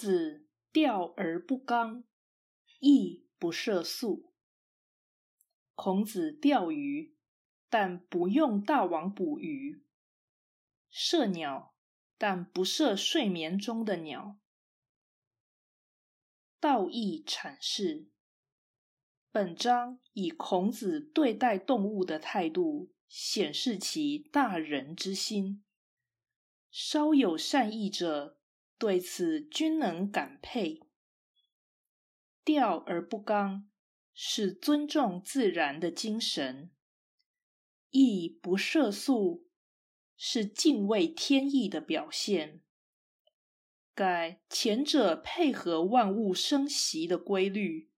子钓而不刚，亦不涉宿。孔子钓鱼，但不用大网捕鱼；射鸟，但不射睡眠中的鸟。道义阐释。本章以孔子对待动物的态度，显示其大人之心。稍有善意者，对此均能感佩。调而不刚，是尊重自然的精神；亦不涉素，是敬畏天意的表现。盖前者配合万物生息的规律。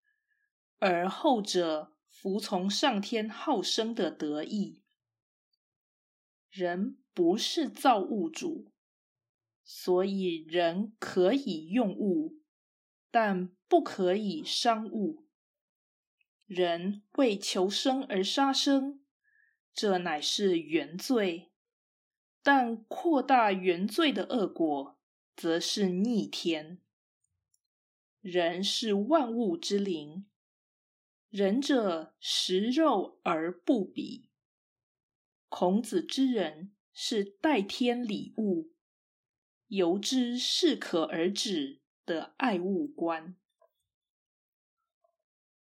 而后者服从上天好生的得意。人不是造物主，所以人可以用物，但不可以伤物。人为求生而杀生，这乃是原罪；但扩大原罪的恶果，则是逆天。人是万物之灵。仁者食肉而不比。孔子之人是代天礼物，由之适可而止的爱物观。